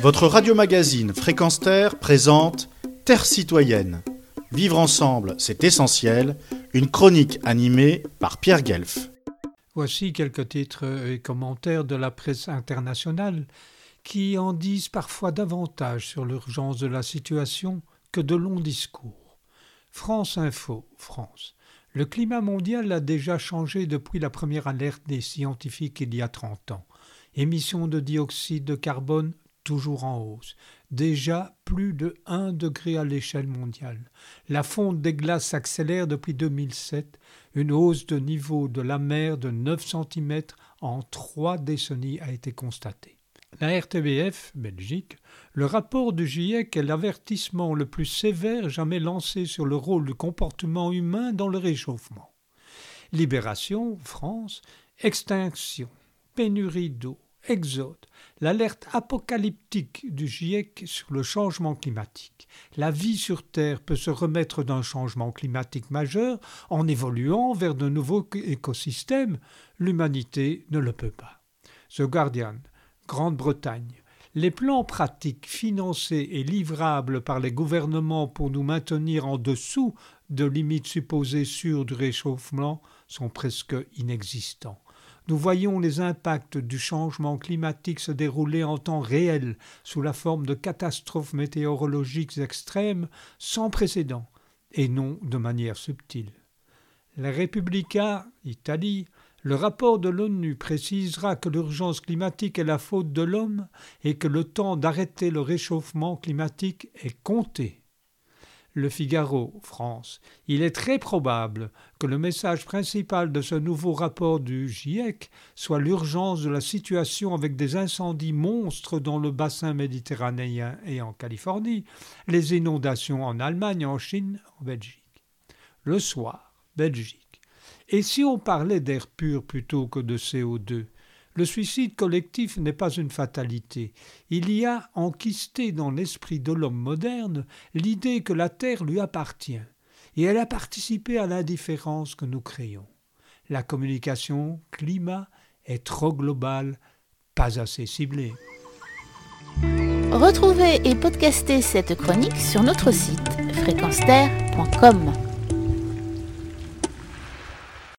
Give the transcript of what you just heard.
Votre radio-magazine Fréquence Terre présente Terre citoyenne. Vivre ensemble, c'est essentiel. Une chronique animée par Pierre Guelf. Voici quelques titres et commentaires de la presse internationale qui en disent parfois davantage sur l'urgence de la situation que de longs discours. France Info, France. Le climat mondial a déjà changé depuis la première alerte des scientifiques il y a 30 ans. Émissions de dioxyde de carbone toujours en hausse. Déjà plus de 1 degré à l'échelle mondiale. La fonte des glaces s'accélère depuis 2007, une hausse de niveau de la mer de 9 cm en trois décennies a été constatée. La RTBF, Belgique, le rapport du GIEC est l'avertissement le plus sévère jamais lancé sur le rôle du comportement humain dans le réchauffement. Libération, France, extinction, pénurie d'eau, exode, l'alerte apocalyptique du GIEC sur le changement climatique. La vie sur Terre peut se remettre d'un changement climatique majeur en évoluant vers de nouveaux écosystèmes. L'humanité ne le peut pas. The Guardian, Grande-Bretagne. Les plans pratiques financés et livrables par les gouvernements pour nous maintenir en dessous de limites supposées sûres du réchauffement sont presque inexistants nous voyons les impacts du changement climatique se dérouler en temps réel sous la forme de catastrophes météorologiques extrêmes sans précédent et non de manière subtile. La Repubblica, Italie, le rapport de l'ONU précisera que l'urgence climatique est la faute de l'homme et que le temps d'arrêter le réchauffement climatique est compté. Le Figaro, France. Il est très probable que le message principal de ce nouveau rapport du GIEC soit l'urgence de la situation avec des incendies monstres dans le bassin méditerranéen et en Californie, les inondations en Allemagne, en Chine, en Belgique. Le soir, Belgique. Et si on parlait d'air pur plutôt que de CO2 le suicide collectif n'est pas une fatalité. Il y a enquisté dans l'esprit de l'homme moderne l'idée que la Terre lui appartient, et elle a participé à l'indifférence que nous créons. La communication climat est trop globale, pas assez ciblée. Retrouvez et podcastez cette chronique sur notre site fréquence